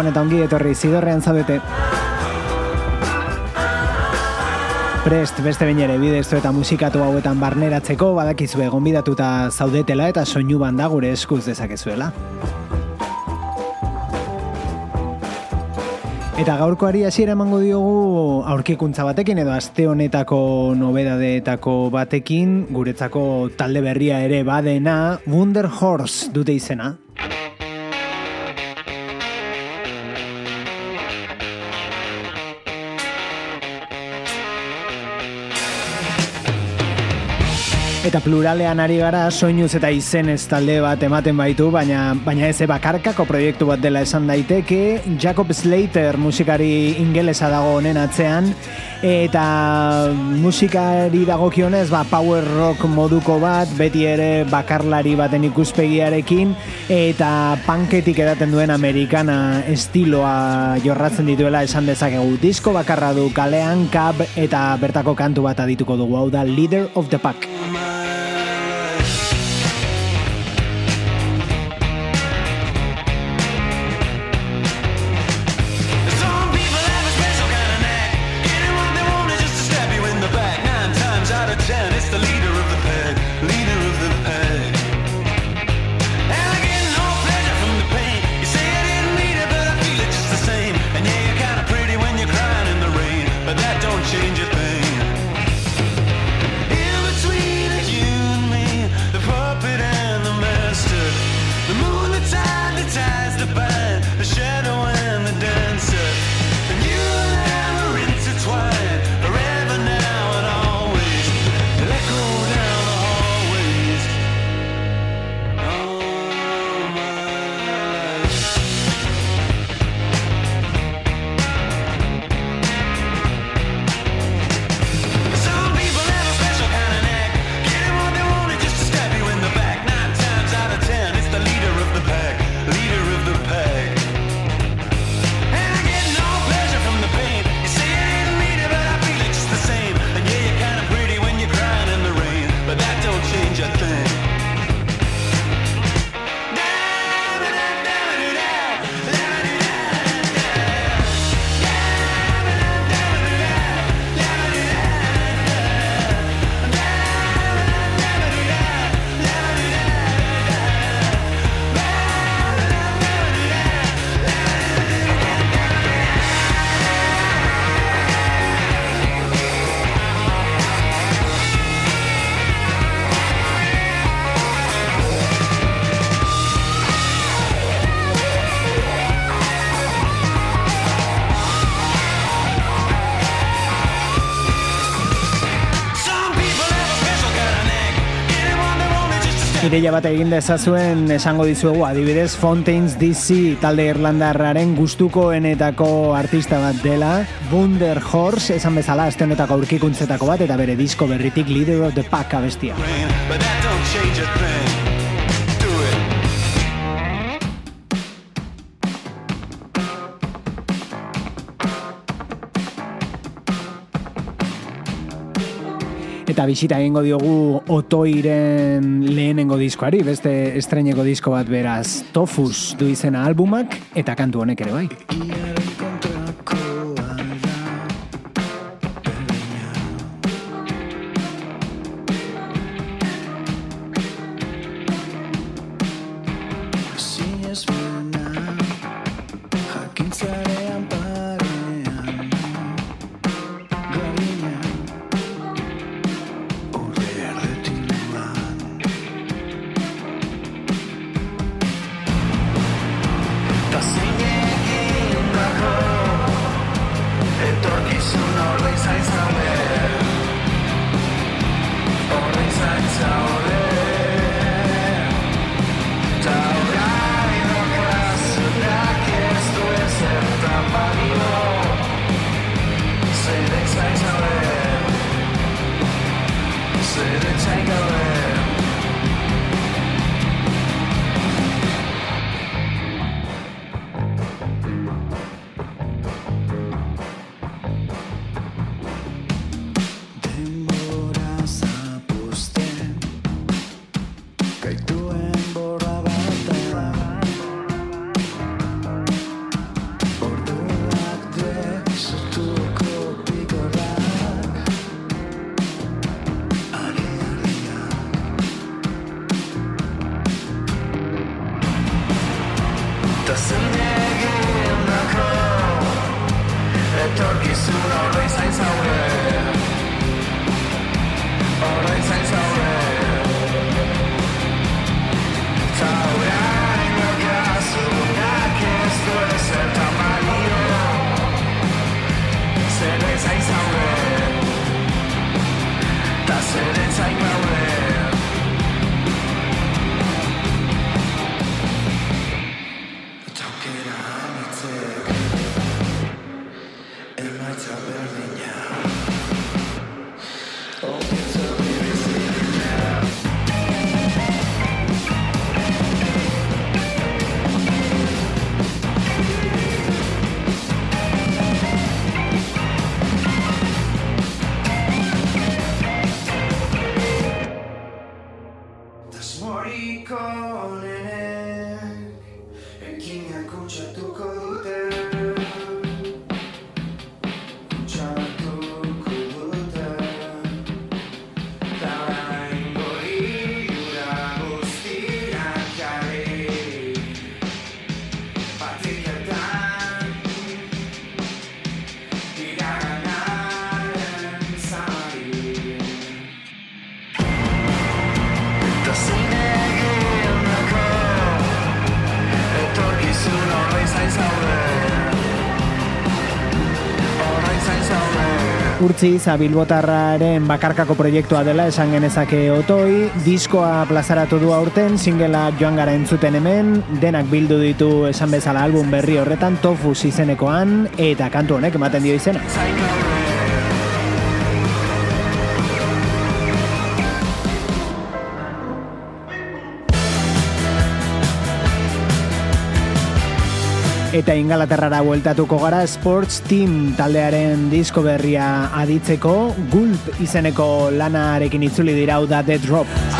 Gabon eta ongi etorri zidorrean zaudete. Prest beste bain ere bidezu eta musikatu hauetan barneratzeko badakizue gonbidatuta zaudetela eta soinu banda gure eskuz dezakezuela. Eta gaurkoari hasiera emango diogu aurkikuntza batekin edo aste honetako nobedadeetako batekin guretzako talde berria ere badena Wunder Horse dute izena. Eta pluralean ari gara soinuz eta izen ez talde bat ematen baitu, baina baina ez bakarkako proiektu bat dela esan daiteke. Jacob Slater musikari ingelesa dago honen atzean eta musikari dagokionez ba power rock moduko bat, beti ere bakarlari baten ikuspegiarekin eta panketik edaten duen amerikana estiloa jorratzen dituela esan dezakegu. Disko bakarra du kalean, kab eta bertako kantu bat adituko dugu hau da Leader of the Pack. Ideia bat egin dezazuen esango dizuegu adibidez Fontaines DC talde irlandarraren gustukoenetako artista bat dela Wunder Horse esan bezala astenetako aurkikuntzetako bat eta bere disko berritik Leader of the Pack abestia. Eta bisita egingo diogu otoiren lehenengo diskoari, beste estreneko disko bat beraz Tofus du izena albumak eta kantu honek ere bai. Urtzi zabilbotarraren bakarkako proiektua dela esan genezake otoi, diskoa plazaratu du aurten, singela joan gara entzuten hemen, denak bildu ditu esan bezala album berri horretan, tofu izenekoan, eta kantu honek ematen dio izena. Eta ingalaterrara bueltatuko gara Sports Team taldearen disko berria aditzeko Gulp izeneko lanarekin itzuli dirau da The Drop.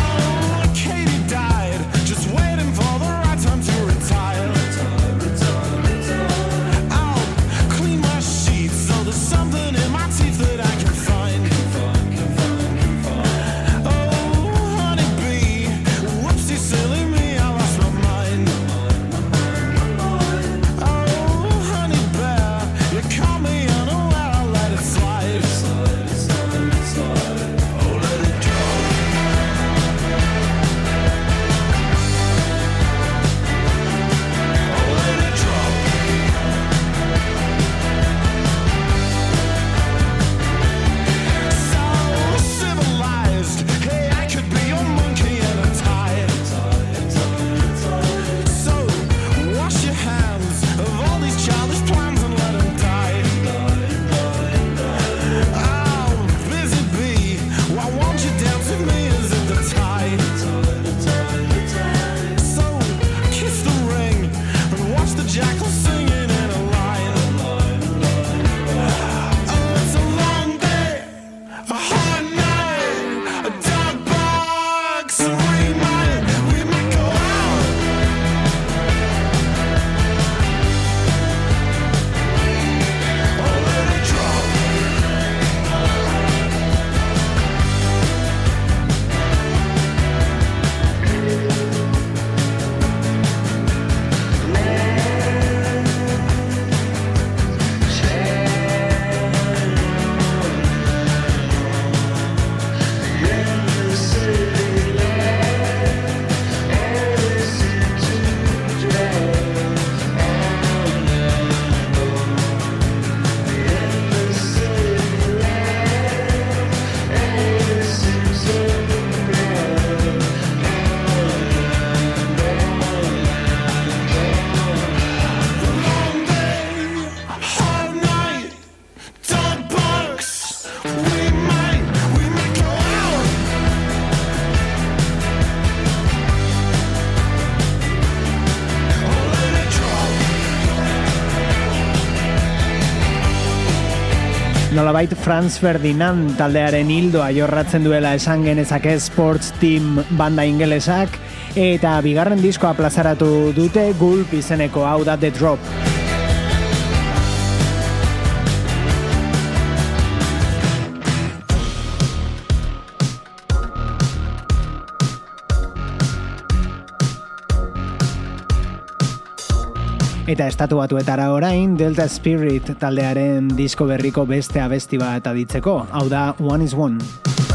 Nolabait Franz Ferdinand taldearen hildoa jorratzen duela esan genezake sports team banda ingelesak eta bigarren diskoa plazaratu dute gulp izeneko hau da The Drop. Eta estatu batuetara orain, Delta Spirit taldearen disko berriko beste abesti bat aditzeko, hau da One is One.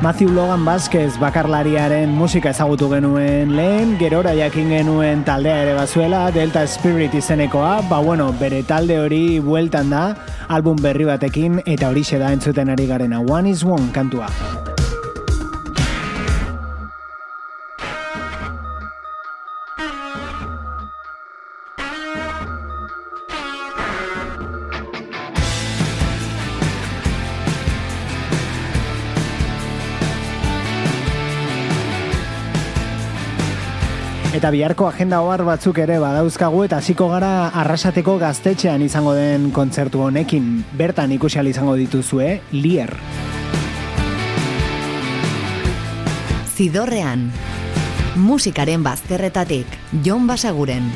Matthew Logan Vázquez bakarlariaren musika ezagutu genuen lehen, gerora jakin genuen taldea ere bazuela, Delta Spirit izenekoa, ba bueno, bere talde hori bueltan da, album berri batekin eta horixe da entzuten ari garena, One is One kantua. Eta biharko agenda ohar batzuk ere badauzkagu eta hasiko gara Arrasateko gaztetxean izango den kontzertu honekin. Bertan ikusi izango dituzue Lier. Zidorrean. Musikaren bazterretatik Jon Basaguren.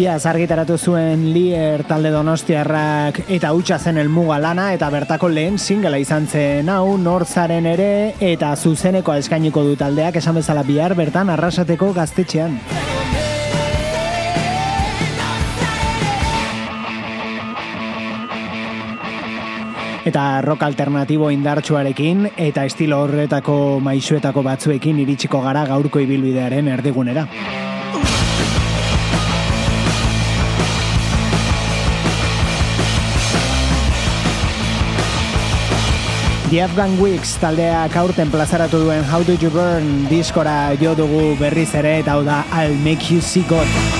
Iaz argitaratu zuen Lier talde donostiarrak eta hutsa zen elmuga lana eta bertako lehen singela izan zen hau nortzaren ere eta zuzenekoa eskainiko du taldeak esan bezala bihar bertan arrasateko gaztetxean. Eta rock alternatibo indartsuarekin eta estilo horretako maisuetako batzuekin iritsiko gara gaurko ibilbidearen erdigunera. The Afghan Weeks taldeak aurten plazaratu duen How Do You Burn diskora jo dugu berriz ere eta hau da I'll Make You See God.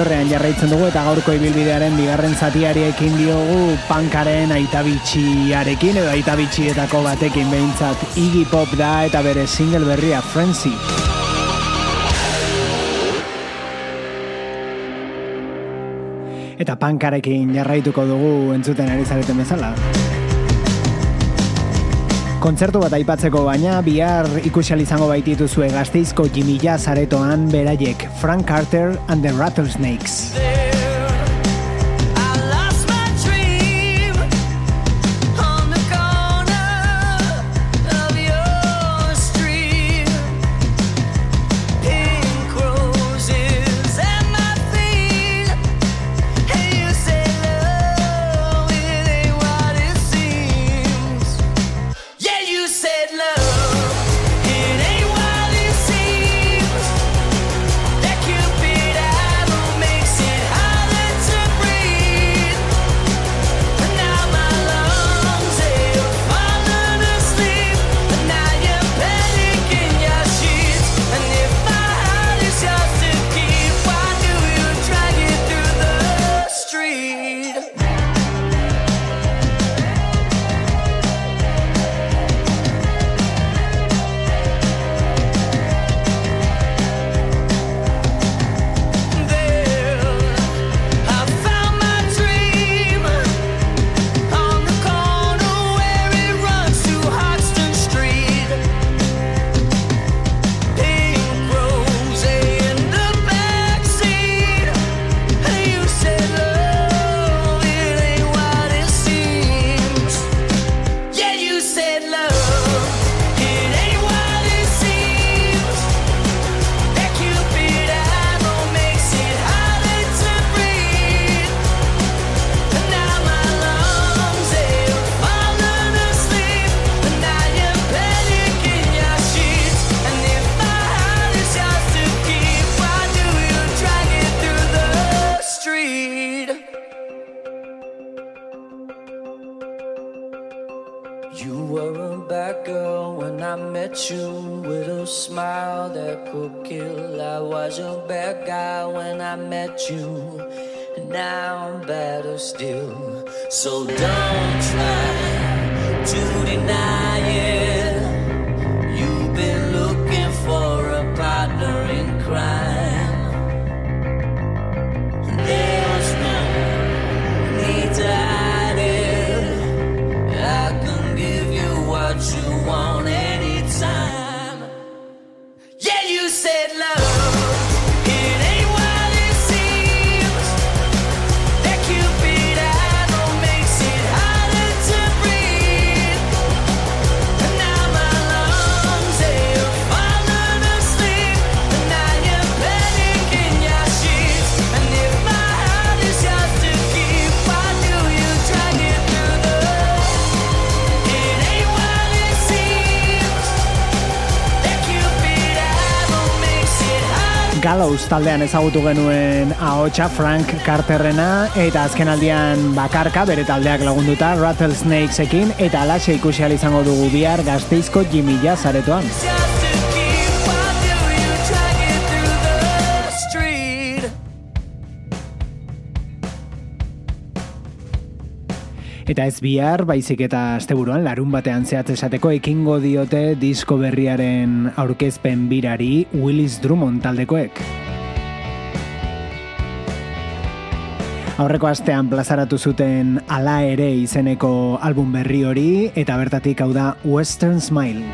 horrean jarraitzen dugu eta gaurko ibilbidearen bigarren zatiari ekin diogu pankaren aitabitxiarekin edo aitabitxietako batekin behintzat Iggy Pop da eta bere single berria Frenzy. Eta pankarekin jarraituko dugu entzuten ari zareten bezala. Kontzertu bat aipatzeko baina, bihar ikusial izango baitituzue gazteizko Jimmy Jazz aretoan beraiek Frank Carter and the Rattlesnakes. You were a bad girl when I met you with a smile that could kill. I was a bad guy when I met you, and now I'm better still. So don't try to deny it. Gallows taldean ezagutu genuen ahotsa Frank Carterrena eta azken aldian bakarka bere taldeak lagunduta Rattlesnakesekin eta alaxe ikusi izango dugu bihar gazteizko Jimmy Jazz aretoan. Eta ez bihar, baizik eta asteburuan larun batean zehatz esateko ekingo diote disko berriaren aurkezpen birari Willis Drummond taldekoek. Aurreko astean plazaratu zuten ala ere izeneko album berri hori eta bertatik hau da Western Smile.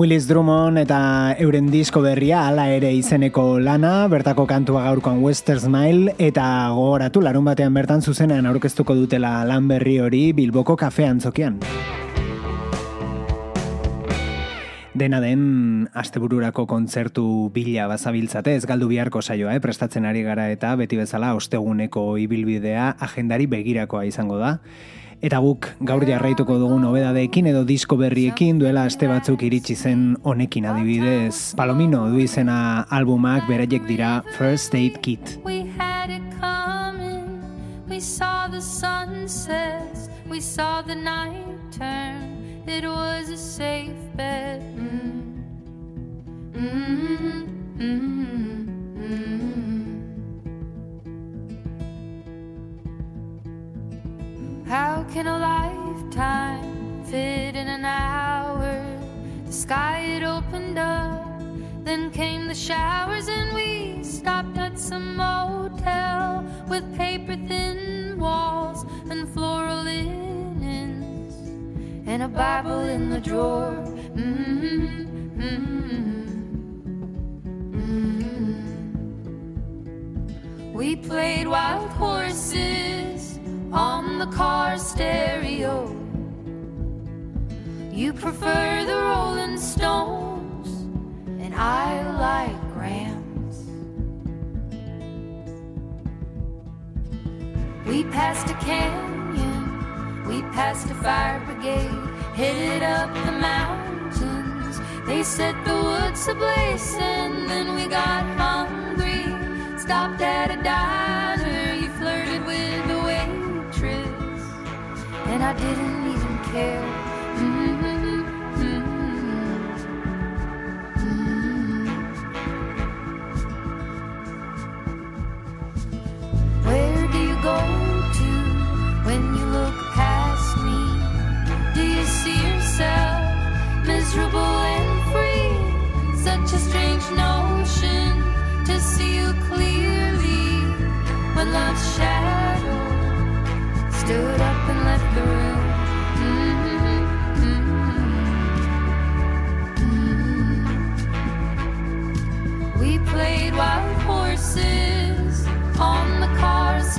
Willis Drummond eta euren disko berria ala ere izeneko lana, bertako kantua gaurkoan Western Smile, eta gogoratu larun batean bertan zuzenean aurkeztuko dutela lan berri hori Bilboko kafean zokian. Dena den astebururako kontzertu bila bazabiltzate, ez galdu biharko saioa, eh? prestatzen ari gara eta beti bezala osteguneko ibilbidea agendari begirakoa izango da. Eta guk gaur jarraituko dugu nobedadeekin edo disko berriekin duela aste batzuk iritsi zen honekin adibidez. Palomino du izena albumak beraiek dira First Aid Kit. We had it coming. We saw the sunsets. We saw the night turn. It was a safe bet. Mm. Mm, mm, mm. How can a lifetime fit in an hour? The sky had opened up, then came the showers, and we stopped at some motel with paper thin walls and floral linens and a Bible in the drawer. Mm-hmm, mm-hmm, mm-hmm. We played wild horses on the car stereo. You prefer the Rolling Stones, and I like Grams. We passed a canyon, we passed a fire brigade, headed up the mountains. They set the woods ablaze, and then we got hungry. Stopped at a diner, and I didn't even care.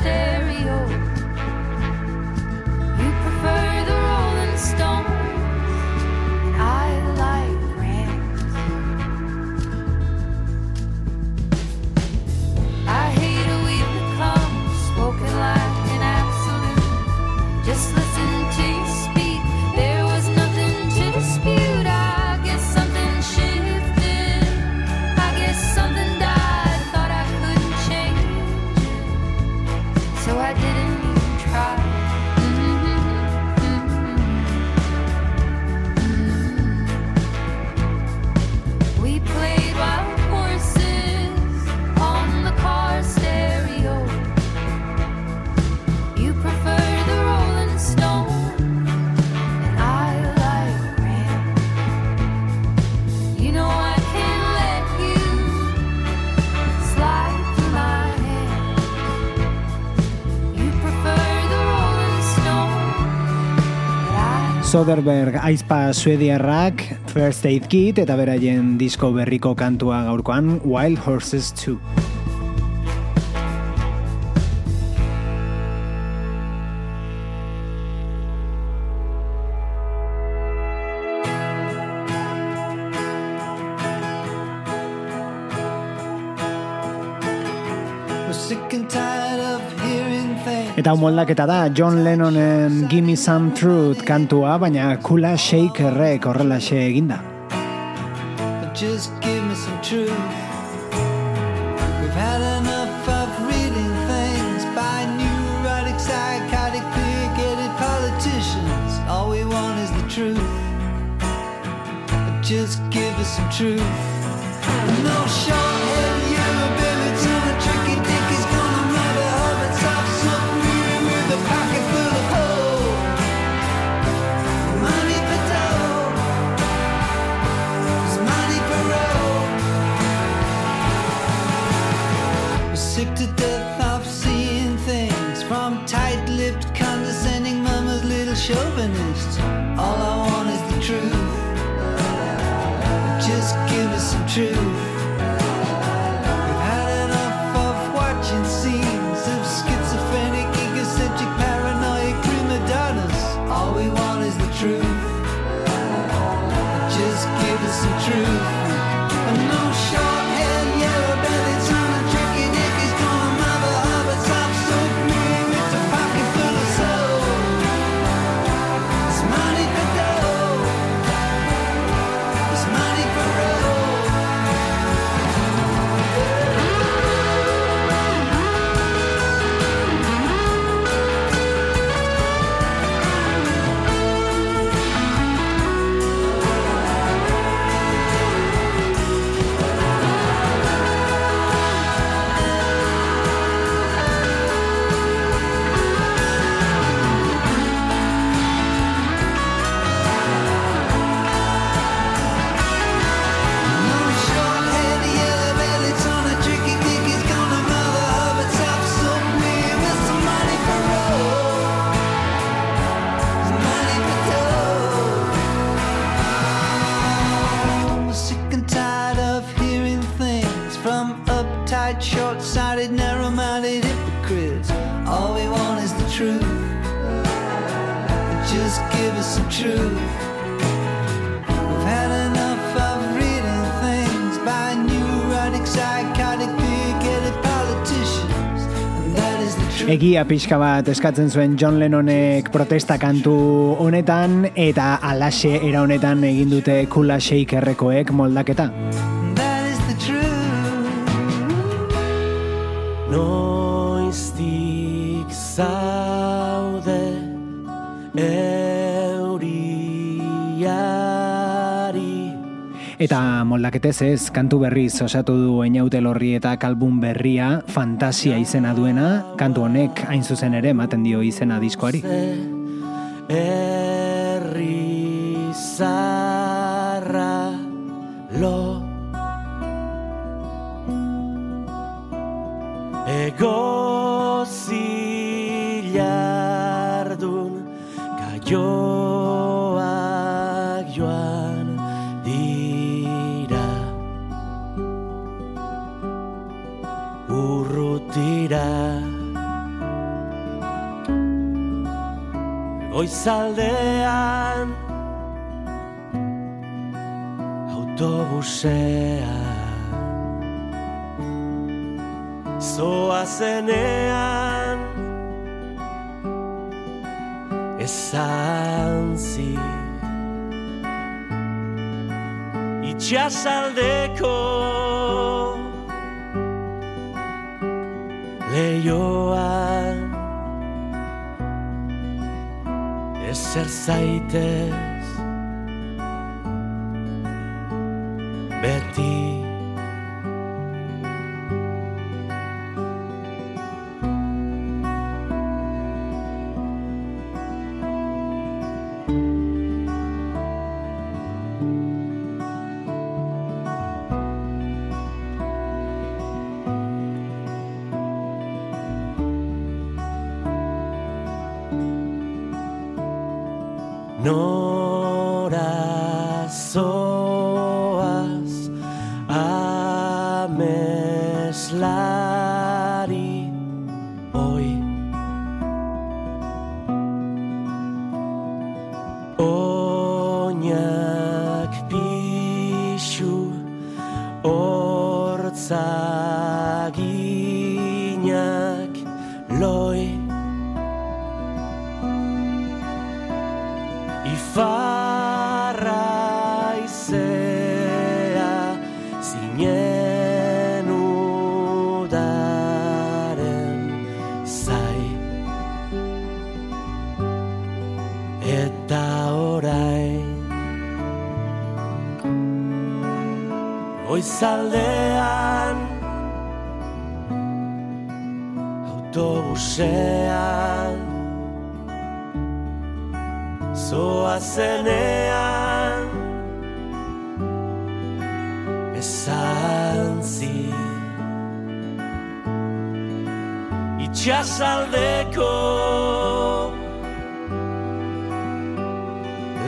stay Soderberg aizpa suediarrak First Aid Kit eta beraien disko berriko kantua gaurkoan Wild Horses 2. Eta moldaketa da John Lennonen Gimme Some Truth kantua, baina Kula Shakerrek horrelaxe eginda. Just give me some truth. We've had enough of reading things by truth. Just give us some truth. No short-head addicted egia pixka bat eskatzen zuen John Lennonek protesta kantu honetan eta alaxe era honetan egin dute Kula Shakerrekoek moldaketa. Noiztik zara Eta moldaketez ez, kantu berriz osatu du Einaute lorri eta kalbun berria, fantasia izena duena, kantu honek hain zuzen ere ematen dio izena diskoari. Erri zarra lo Ego zilardun gaiot dira. Goizaldean Autobusea. Zoa zenean Ezan zi. Itxasaldeko leioan. Ezer zaitez. Beti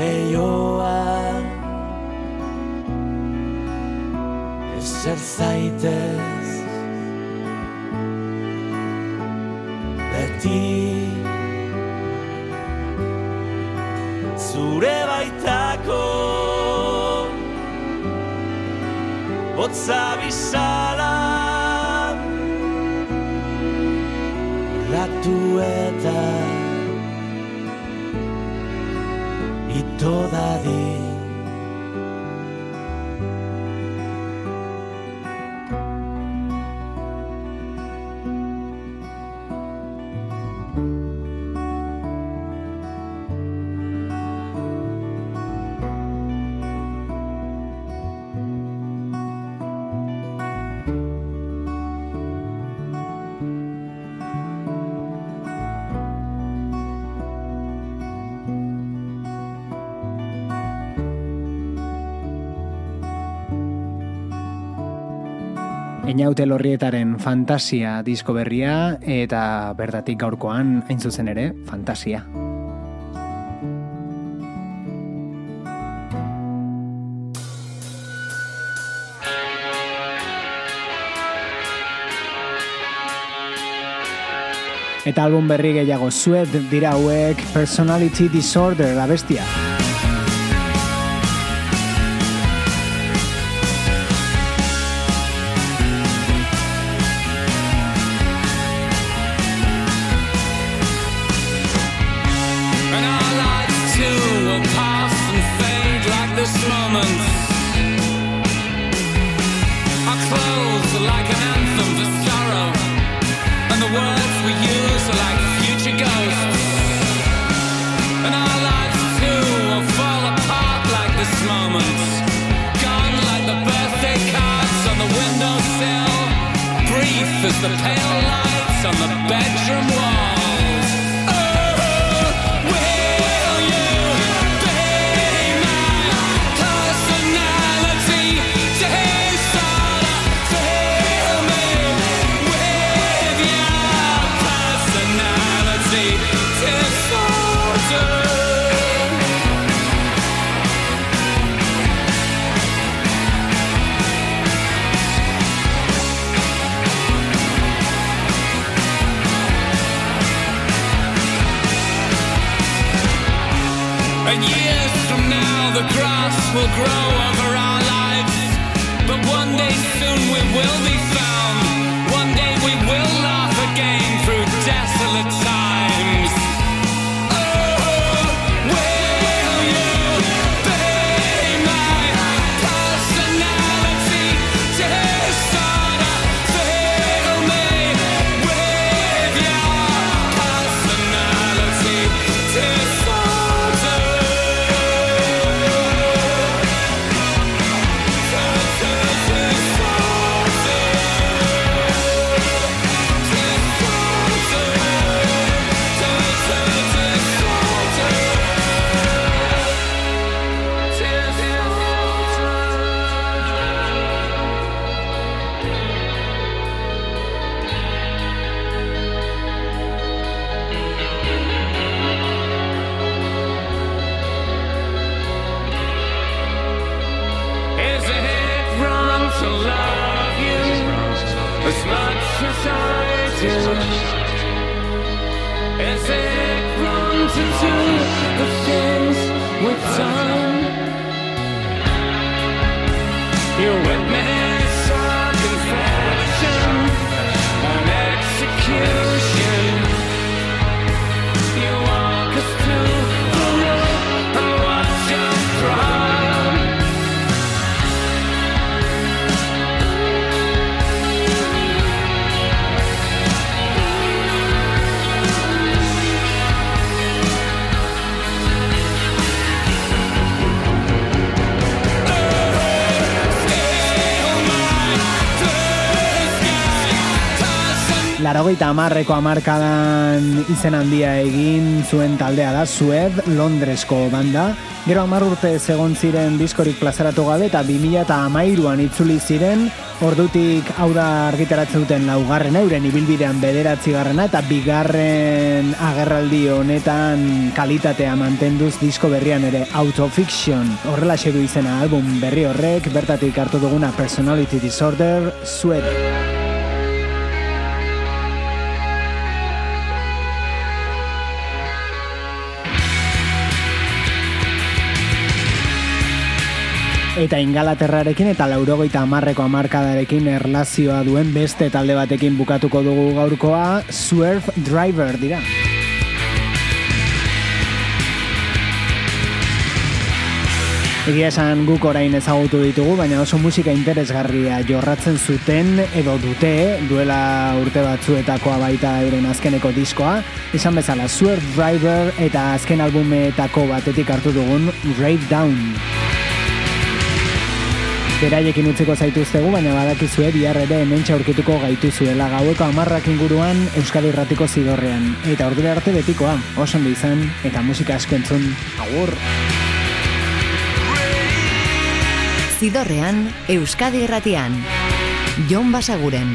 leioan Ezer zaitez Beti Zure baitako Botza bizala Latu toda día. Einaute lorrietaren fantasia disko berria eta bertatik gaurkoan hain zuzen ere fantasia. Eta album berri gehiago zuet dira hauek Personality Disorder abestia. Our clothes are like an anthem for sorrow, and the words we use are like future ghosts. And our lives too will fall apart like this moment. Gone like the birthday cards on the windowsill. Brief as the pale lights on the Larogeita amarreko amarkadan izen handia egin zuen taldea da, Sued, Londresko banda. Gero amar urte egon ziren diskorik plazaratu gabe eta 2000 eta amairuan itzuli ziren, ordutik hau da argitaratzen duten laugarrena, euren ibilbidean bederatzi garrena eta bigarren agerraldi honetan kalitatea mantenduz disko berrian ere Autofiction. Horrela du izena album berri horrek, bertatik hartu duguna Personality Disorder, Sued. Eta ingalaterrarekin eta laurogeita amarreko amarkadarekin erlazioa duen beste talde batekin bukatuko dugu gaurkoa, Swerve Driver dira. Egia esan guk orain ezagutu ditugu, baina oso musika interesgarria jorratzen zuten edo dute duela urte batzuetakoa baita euren azkeneko diskoa. Esan bezala, Swerve Driver eta azken albumetako batetik hartu dugun Rave Down. Beraiekin utziko zaituztegu, baina badakizue bihar ere hemen aurkituko gaituzuela gaueko amarrak inguruan Euskadi Irratiko zidorrean. Eta ordura arte betikoa, oso ondo izan, eta musika asko entzun, agur! Zidorrean, Euskadi Irratian. Jon Basaguren.